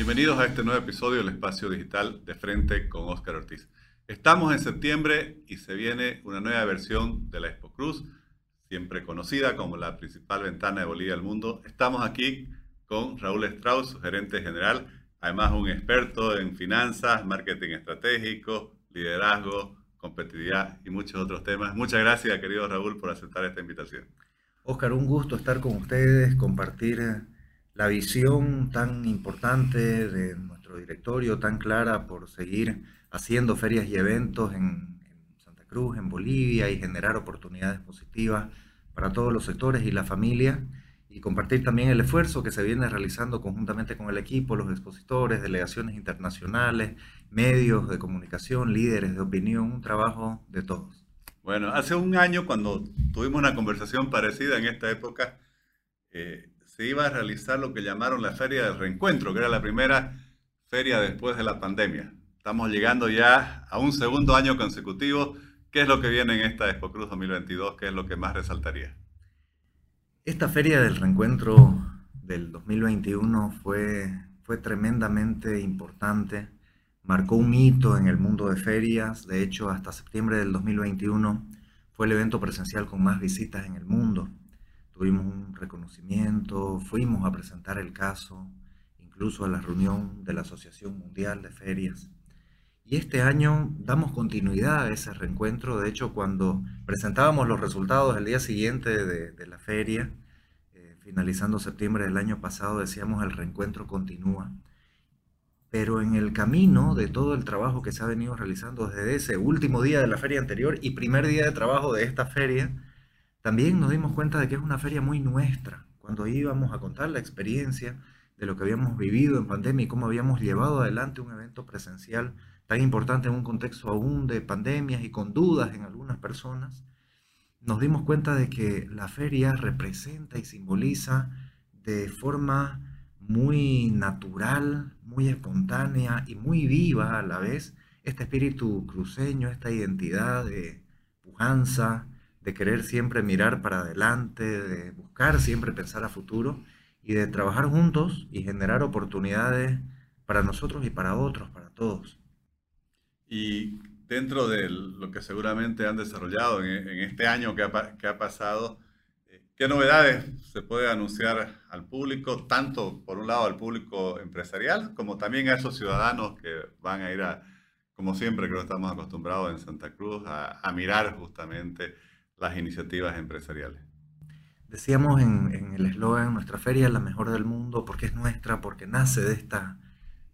Bienvenidos a este nuevo episodio del Espacio Digital de Frente con Óscar Ortiz. Estamos en septiembre y se viene una nueva versión de la Expo Cruz, siempre conocida como la principal ventana de Bolivia al mundo. Estamos aquí con Raúl Strauss, su gerente general, además un experto en finanzas, marketing estratégico, liderazgo, competitividad y muchos otros temas. Muchas gracias, querido Raúl, por aceptar esta invitación. Óscar, un gusto estar con ustedes, compartir la visión tan importante de nuestro directorio, tan clara por seguir haciendo ferias y eventos en, Santa Cruz, en Bolivia y generar oportunidades positivas para todos los sectores y la familia y compartir también el esfuerzo que se viene realizando conjuntamente con el equipo, los expositores, delegaciones internacionales, medios de comunicación, líderes de opinión, un trabajo de todos. Bueno, hace un año cuando tuvimos una conversación parecida en esta época, eh, se iba a realizar lo que llamaron la Feria del Reencuentro, que era la primera feria después de la pandemia. Estamos llegando ya a un segundo año consecutivo. ¿Qué es lo que viene en esta Expo Cruz 2022? ¿Qué es lo que más resaltaría? Esta Feria del Reencuentro del 2021 fue, fue tremendamente importante. Marcó un hito en el mundo de ferias. De hecho, hasta septiembre del 2021 fue el evento presencial con más visitas en el mundo tuvimos un reconocimiento, fuimos a presentar el caso, incluso a la reunión de la Asociación Mundial de Ferias. Y este año damos continuidad a ese reencuentro. De hecho, cuando presentábamos los resultados el día siguiente de, la feria, eh, finalizando septiembre del año pasado, decíamos el reencuentro continúa. Pero en el camino de todo el trabajo que se ha venido realizando desde ese último día de la feria anterior y primer día de trabajo de esta feria, también nos dimos cuenta de que es una feria muy nuestra. Cuando íbamos a contar la experiencia de lo que habíamos vivido en pandemia y cómo habíamos llevado adelante un evento presencial tan importante en un contexto aún de pandemias y con dudas en algunas personas, nos dimos cuenta de que la feria representa y simboliza de forma muy natural, muy espontánea y muy viva a la vez este espíritu cruceño, esta identidad de pujanza, de querer siempre mirar para adelante, de buscar siempre pensar a futuro y de trabajar juntos y generar oportunidades para nosotros y para otros, para todos. Y dentro de lo que seguramente han desarrollado en, este año que ha, pasado, eh, ¿qué novedades se puede anunciar al público, tanto por un lado al público empresarial, como también a esos ciudadanos que van a ir a, como siempre creo que estamos acostumbrados en Santa Cruz, a mirar justamente las iniciativas empresariales. Decíamos en, el eslogan, nuestra feria es la mejor del mundo porque es nuestra, porque nace de esta,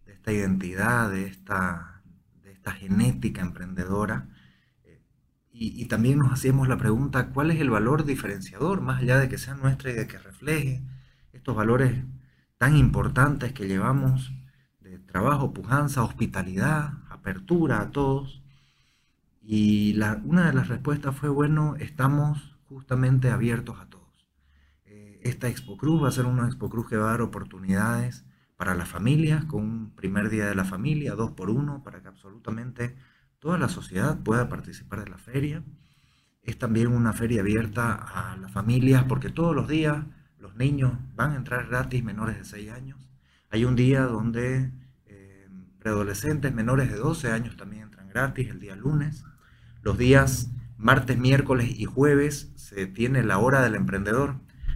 de esta identidad, de esta, de esta genética emprendedora. Eh, y, y, también nos hacíamos la pregunta, ¿cuál es el valor diferenciador, más allá de que sea nuestra y de que refleje estos valores tan importantes que llevamos de trabajo, pujanza, hospitalidad, apertura a todos? Y una de las respuestas fue, bueno, estamos justamente abiertos a todos. Eh, esta Expo Cruz va a ser una Expo Cruz que va a dar oportunidades para las familias, con un primer día de la familia, dos por uno, para que absolutamente toda la sociedad pueda participar de la feria. Es también una feria abierta a las familias porque todos los días los niños van a entrar gratis menores de 6 años. Hay un día donde eh, preadolescentes menores de 12 años también entran gratis, el día lunes. Los días martes, miércoles y jueves se tiene la hora del emprendedor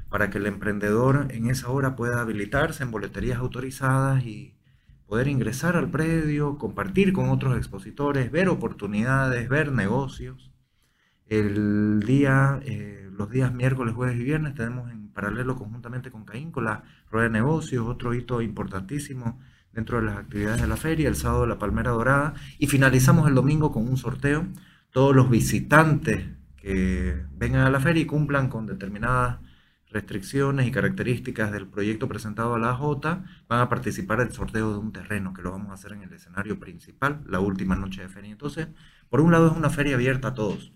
para que el emprendedor en esa hora pueda habilitarse en boleterías autorizadas y poder ingresar al predio, compartir con otros expositores, ver oportunidades, ver negocios. El día, eh, los días miércoles, jueves y viernes tenemos en paralelo conjuntamente con Caín, con la rueda de negocios, otro hito importantísimo dentro de las actividades de la feria, el sábado la palmera dorada y finalizamos el domingo con un sorteo todos los visitantes que vengan a la feria y cumplan con determinadas restricciones y características del proyecto presentado a la J van a participar del sorteo de un terreno que lo vamos a hacer en el escenario principal, la última noche de feria. Entonces, por un lado es una feria abierta a todos.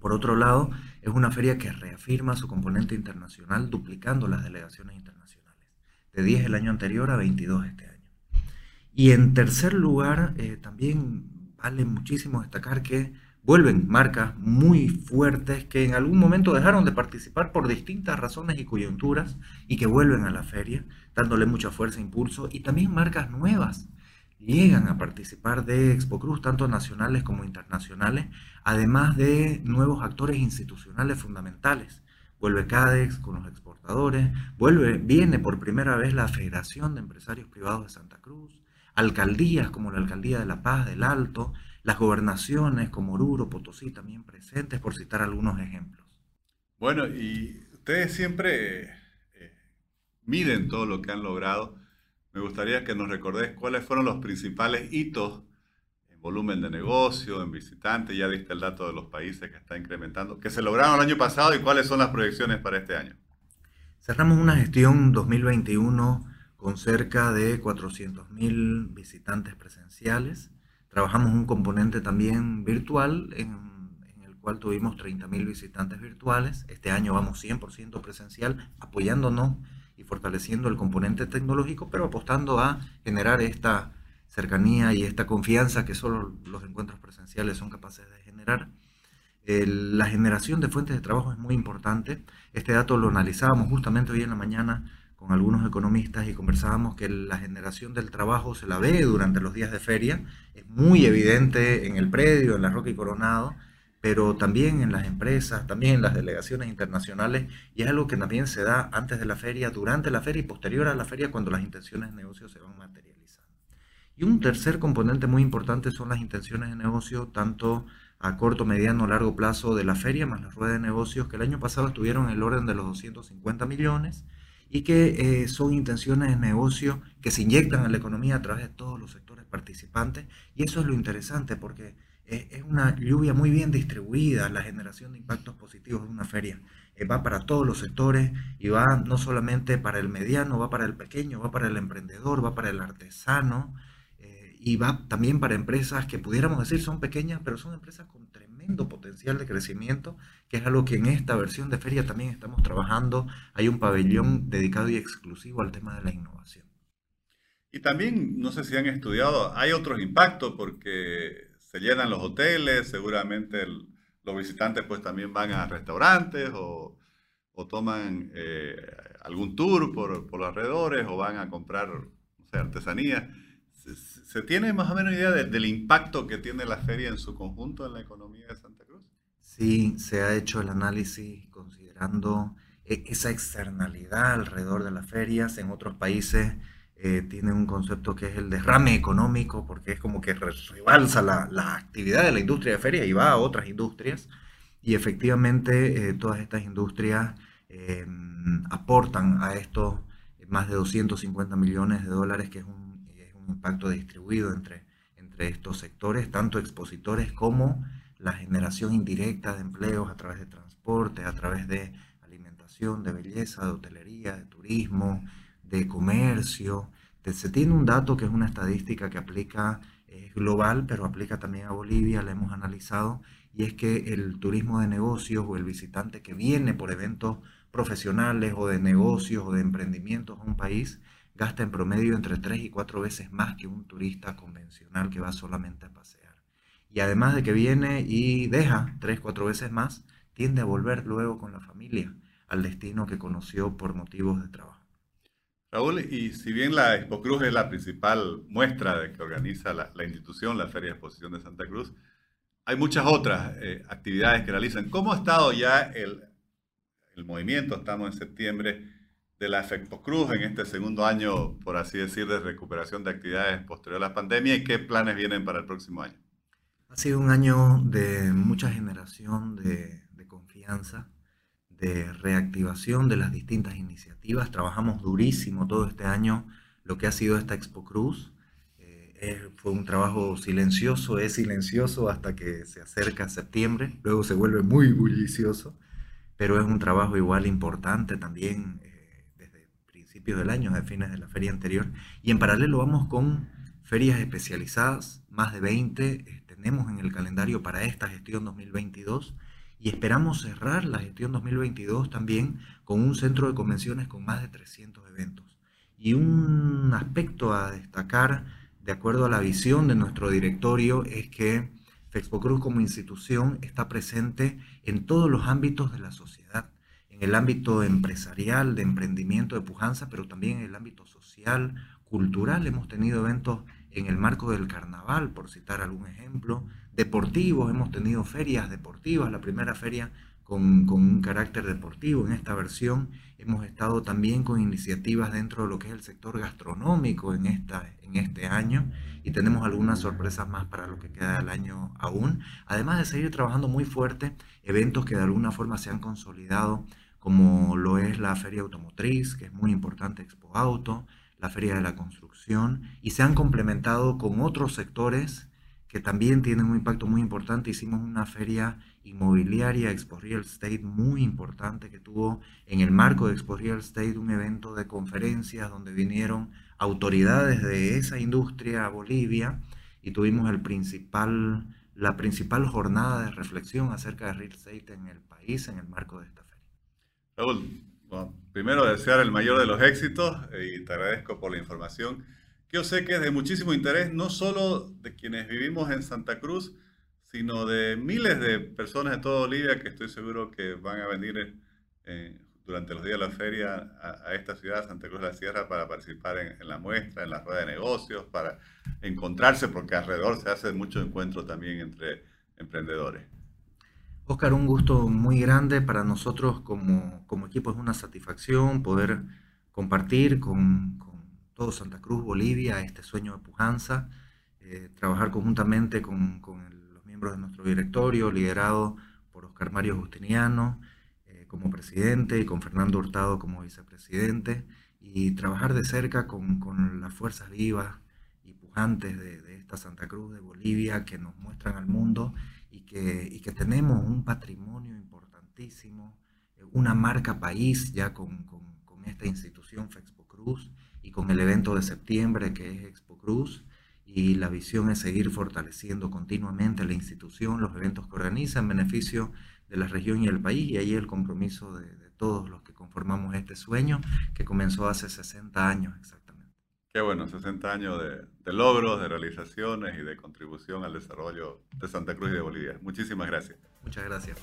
Por otro lado, es una feria que reafirma su componente internacional duplicando las delegaciones internacionales, de 10 el año anterior a 22 este año. Y en tercer lugar, eh, también vale muchísimo destacar que vuelven marcas muy fuertes que en algún momento dejaron de participar por distintas razones y coyunturas y que vuelven a la feria, dándole mucha fuerza e impulso, y también marcas nuevas llegan a participar de Expo Cruz, tanto nacionales como internacionales, además de nuevos actores institucionales fundamentales. Vuelve CADEX con los exportadores, vuelve, viene por primera vez la Federación de Empresarios Privados de Santa Cruz, alcaldías como la Alcaldía de La Paz del Alto, las gobernaciones como Oruro, Potosí también presentes, por citar algunos ejemplos. Bueno, y ustedes siempre eh, miden todo lo que han logrado. Me gustaría que nos recordés cuáles fueron los principales hitos en volumen de negocio, en visitantes, ya diste el dato de los países que está incrementando, que se lograron el año pasado y cuáles son las proyecciones para este año. Cerramos una gestión 2021 con cerca de 400.000 visitantes presenciales. Trabajamos un componente también virtual en, en el cual tuvimos 30.000 visitantes virtuales. Este año vamos 100% presencial, apoyándonos y fortaleciendo el componente tecnológico, pero apostando a generar esta cercanía y esta confianza que solo los encuentros presenciales son capaces de generar. la generación de fuentes de trabajo es muy importante. Este dato lo analizábamos justamente hoy en la mañana con algunos economistas y conversábamos que la generación del trabajo se la ve durante los días de feria, es muy evidente en el predio, en la Roca y Coronado, pero también en las empresas, también en las delegaciones internacionales, y es algo que también se da antes de la feria, durante la feria y posterior a la feria cuando las intenciones de negocio se van materializando. Y un tercer componente muy importante son las intenciones de negocio, tanto a corto, mediano, largo plazo de la feria, más las ruedas de negocios, que el año pasado estuvieron en el orden de los 250 millones, y que eh, son intenciones de negocio que se inyectan a la economía a través de todos los sectores participantes. Y eso es lo interesante porque es una lluvia muy bien distribuida, la generación de impactos positivos de una feria. Eh, va para todos los sectores y va no solamente para el mediano, va para el pequeño, va para el emprendedor, va para el artesano eh, y va también para empresas que pudiéramos decir son pequeñas, pero son empresas con potencial de crecimiento, que es algo que en esta versión de feria también estamos trabajando. Hay un pabellón dedicado y exclusivo al tema de la innovación. Y también, no sé si han estudiado, hay otros impactos porque se llenan los hoteles, seguramente los visitantes pues también van a restaurantes o, toman eh, algún tour por, por los alrededores o van a comprar no sé, artesanía. ¿Se tiene más o menos idea del impacto que tiene la feria en su conjunto en la economía de Santa Cruz? Sí, se ha hecho el análisis considerando e, esa externalidad alrededor de las ferias. En otros países eh, tienen un concepto que es el derrame económico, porque es como que rebalsa la, actividad de la industria de feria y va a otras industrias. Y efectivamente eh, todas estas industrias em, aportan a estos más de 250 millones de dólares, que es un impacto distribuido entre, entre estos sectores, tanto expositores como la generación indirecta de empleos a través de transporte, a través de alimentación, de belleza, de hotelería, de turismo, de comercio. Se tiene un dato que es una estadística que aplica es global, pero aplica también a Bolivia, la hemos analizado, y es que el turismo de negocios o el visitante que viene por eventos profesionales o de negocios o de emprendimientos a un país gasta en promedio entre 3 y 4 veces más que un turista convencional que va solamente a pasear. Y además de que viene y deja 3, 4 veces más, tiende a volver luego con la familia al destino que conoció por motivos de trabajo. Raúl, y si bien la Expo Cruz es la principal muestra de que organiza la, institución, la Feria de Exposición de Santa Cruz, hay muchas otras eh, actividades que realizan. ¿Cómo ha estado ya el, el movimiento? Estamos en septiembre de la Efecto Cruz en este segundo año, por así decir, de recuperación de actividades posterior a la pandemia y qué planes vienen para el próximo año? Ha sido un año de mucha generación de, confianza, de reactivación de las distintas iniciativas. Trabajamos durísimo todo este año lo que ha sido esta Expo Cruz. Eh, fue un trabajo silencioso, es silencioso hasta que se acerca septiembre, luego se vuelve muy bullicioso, pero es un trabajo igual importante también del año, de fines de la feria anterior. Y en paralelo vamos con ferias especializadas, más de 20 eh, tenemos en el calendario para esta gestión 2022 y esperamos cerrar la gestión 2022 también con un centro de convenciones con más de 300 eventos. Y un aspecto a destacar, de acuerdo a la visión de nuestro directorio, es que Fexpo Cruz como institución está presente en todos los ámbitos de la sociedad, en el ámbito empresarial, de emprendimiento, de pujanza, pero también en el ámbito social, cultural. Hemos tenido eventos en el marco del carnaval, por citar algún ejemplo, deportivos, hemos tenido ferias deportivas, la primera feria con, un carácter deportivo. En esta versión hemos estado también con iniciativas dentro de lo que es el sector gastronómico en, esta, en este año y tenemos algunas sorpresas más para lo que queda del año aún. Además de seguir trabajando muy fuerte, eventos que de alguna forma se han consolidado, como lo es la Feria Automotriz, que es muy importante, Expo Auto, la Feria de la Construcción, y se han complementado con otros sectores que también tienen un impacto muy importante. Hicimos una feria inmobiliaria Expo Real Estate muy importante que tuvo en el marco de Expo Real Estate un evento de conferencias donde vinieron autoridades de esa industria a Bolivia y tuvimos el principal, la principal jornada de reflexión acerca de real estate en el país en el marco de esta feria. Raúl, primero desear el mayor de los éxitos y te agradezco por la información yo sé que es de muchísimo interés no solo de quienes vivimos en Santa Cruz, sino de miles de personas de toda Bolivia que estoy seguro que van a venir eh, durante los días de la feria a, esta ciudad, Santa Cruz de la Sierra, para participar en, la muestra, en la rueda de negocios, para encontrarse, porque alrededor se hace mucho encuentro también entre emprendedores. Oscar, un gusto muy grande para nosotros como, como equipo, es una satisfacción poder compartir con, con todo Santa Cruz, Bolivia, este sueño de pujanza, eh, trabajar conjuntamente con, con el miembros de nuestro directorio, liderado por Oscar Mario Justiniano eh, como presidente y con Fernando Hurtado como vicepresidente, y trabajar de cerca con, con las fuerzas vivas y pujantes de, de, esta Santa Cruz de Bolivia que nos muestran al mundo y que, y que tenemos un patrimonio importantísimo, eh, una marca país ya con, con, con esta institución Fexpo Cruz y con el evento de septiembre que es Expo Cruz y la visión es seguir fortaleciendo continuamente la institución, los eventos que organiza en beneficio de la región y el país y ahí el compromiso de, todos los que conformamos este sueño que comenzó hace 60 años exactamente. Qué bueno, 60 años de, logros, de realizaciones y de contribución al desarrollo de Santa Cruz y de Bolivia. Muchísimas gracias. Muchas gracias.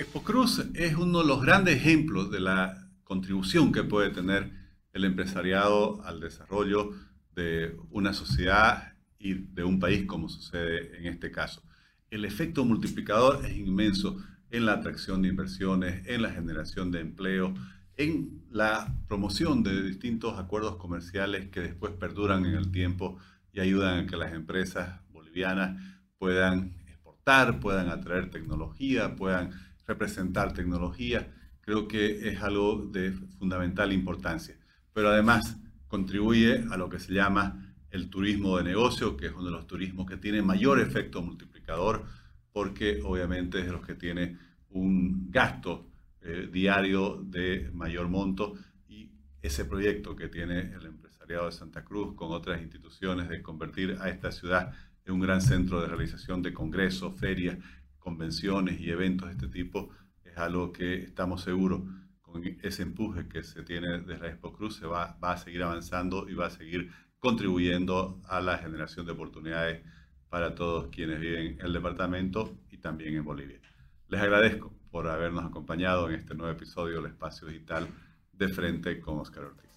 Expo Cruz es uno de los grandes ejemplos de la contribución que puede tener el empresariado al desarrollo de una sociedad y de un país, como sucede en este caso. El efecto multiplicador es inmenso en la atracción de inversiones, en la generación de empleo, en la promoción de distintos acuerdos comerciales que después perduran en el tiempo y ayudan a que las empresas bolivianas puedan exportar, puedan atraer tecnología, puedan representar tecnología creo que es algo de fundamental importancia. Pero además contribuye a lo que se llama el turismo de negocio, que es uno de los turismos que tiene mayor efecto multiplicador, porque obviamente es de los que tiene un gasto eh, diario de mayor monto. Y ese proyecto que tiene el empresariado de Santa Cruz con otras instituciones de convertir a esta ciudad en un gran centro de realización de congresos, ferias, convenciones y eventos de este tipo, es algo que estamos seguros. Con ese empuje que se tiene desde la Expo Cruz se va, va a seguir avanzando y va a seguir contribuyendo a la generación de oportunidades para todos quienes viven en el departamento y también en Bolivia. Les agradezco por habernos acompañado en este nuevo episodio del Espacio Digital de Frente con Oscar Ortiz.